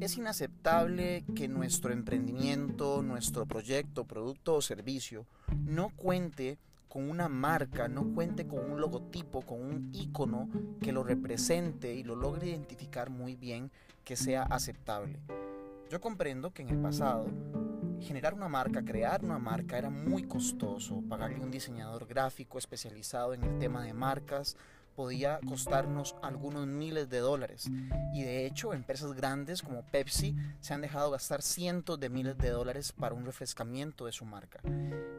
es inaceptable que nuestro emprendimiento, nuestro proyecto, producto o servicio no cuente con una marca, no cuente con un logotipo, con un icono que lo represente y lo logre identificar muy bien, que sea aceptable. Yo comprendo que en el pasado generar una marca, crear una marca era muy costoso, pagarle un diseñador gráfico especializado en el tema de marcas, podía costarnos algunos miles de dólares. Y de hecho, empresas grandes como Pepsi se han dejado gastar cientos de miles de dólares para un refrescamiento de su marca.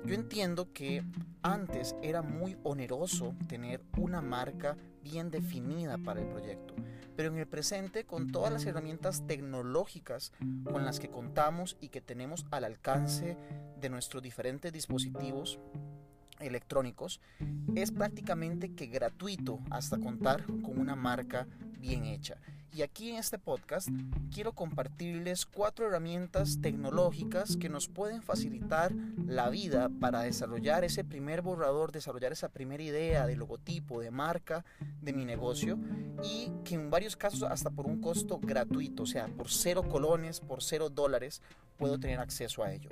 Yo entiendo que antes era muy oneroso tener una marca bien definida para el proyecto, pero en el presente con todas las herramientas tecnológicas con las que contamos y que tenemos al alcance de nuestros diferentes dispositivos, electrónicos es prácticamente que gratuito hasta contar con una marca bien hecha. Y aquí en este podcast quiero compartirles cuatro herramientas tecnológicas que nos pueden facilitar la vida para desarrollar ese primer borrador, desarrollar esa primera idea de logotipo, de marca de mi negocio y que en varios casos hasta por un costo gratuito, o sea, por cero colones, por cero dólares, puedo tener acceso a ello.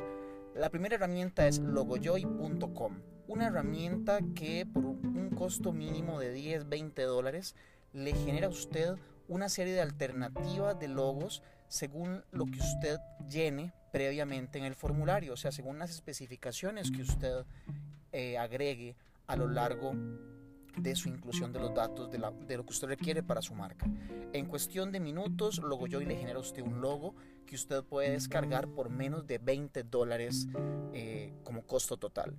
La primera herramienta es logojoy.com una herramienta que por un costo mínimo de 10, 20 dólares le genera a usted una serie de alternativas de logos según lo que usted llene previamente en el formulario, o sea, según las especificaciones que usted eh, agregue a lo largo de su inclusión de los datos de, lo que usted requiere para su marca. En cuestión de minutos, LogoJoy le genera a usted un logo que usted puede descargar por menos de 20 dólares eh, como costo total.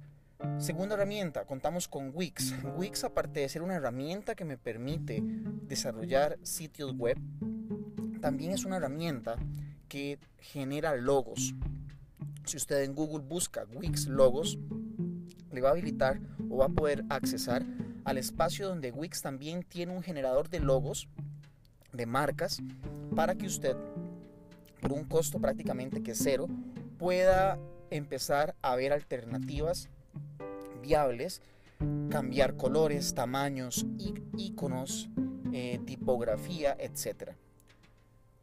Segunda herramienta, contamos con Wix. Wix, aparte de ser una herramienta que me permite desarrollar sitios web, también es una herramienta que genera logos. Si usted en Google busca Wix Logos, le va a habilitar o va a poder accesar al espacio donde Wix también tiene un generador de logos de marcas para que usted, por un costo prácticamente que cero, pueda empezar a ver alternativas cambiar colores, tamaños, iconos, eh, tipografía, etc.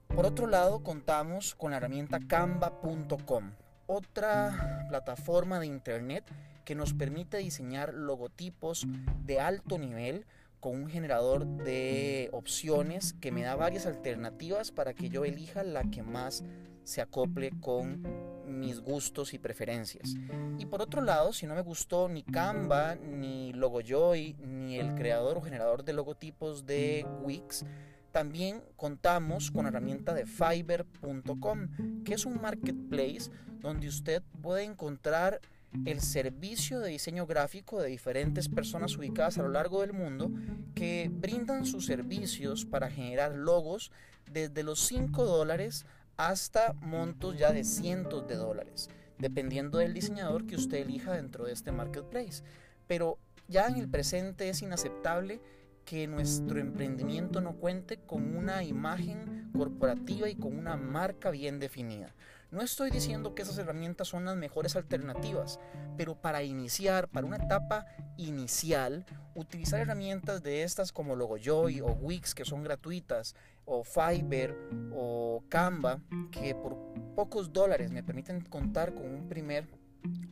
Por otro lado, contamos con la herramienta canva.com, otra plataforma de internet que nos permite diseñar logotipos de alto nivel con un generador de opciones que me da varias alternativas para que yo elija la que más se acople con mis gustos y preferencias. Y por otro lado, si no me gustó ni Canva, ni Logojoy, ni el creador o generador de logotipos de Wix, también contamos con la herramienta de Fiverr.com, que es un marketplace donde usted puede encontrar el servicio de diseño gráfico de diferentes personas ubicadas a lo largo del mundo que brindan sus servicios para generar logos desde los 5 dólares hasta montos ya de cientos de dólares, dependiendo del diseñador que usted elija dentro de este marketplace. Pero ya en el presente es inaceptable que nuestro emprendimiento no cuente con una imagen corporativa y con una marca bien definida. No estoy diciendo que esas herramientas son las mejores alternativas, pero para iniciar, para una etapa inicial, utilizar herramientas de estas como Logojoy o Wix que son gratuitas, o Fiverr o Canva, que por pocos dólares me permiten contar con un primer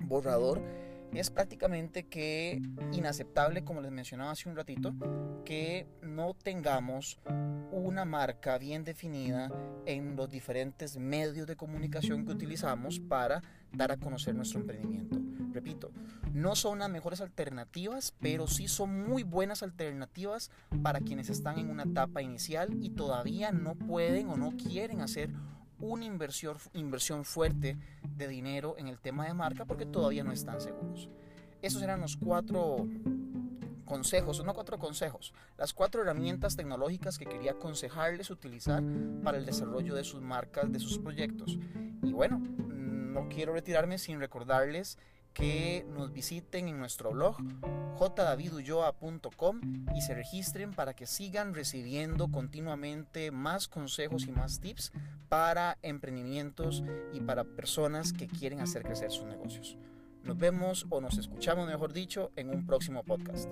borrador es prácticamente que inaceptable, como les mencionaba hace un ratito, que no tengamos una marca bien definida en los diferentes medios de comunicación que utilizamos para dar a conocer nuestro emprendimiento. Repito, no son las mejores alternativas, pero sí son muy buenas alternativas para quienes están en una etapa inicial y todavía no pueden o no quieren hacer una inversión, inversión fuerte de dinero en el tema de marca porque todavía no están seguros. Esos eran los cuatro consejos, no cuatro consejos, las cuatro herramientas tecnológicas que quería aconsejarles utilizar para el desarrollo de sus marcas, de sus proyectos. Y bueno, no quiero retirarme sin recordarles que nos visiten en nuestro blog jdavidulloa.com y se registren para que sigan recibiendo continuamente más consejos y más tips para emprendimientos y para personas que quieren hacer crecer sus negocios. Nos vemos o nos escuchamos, mejor dicho, en un próximo podcast.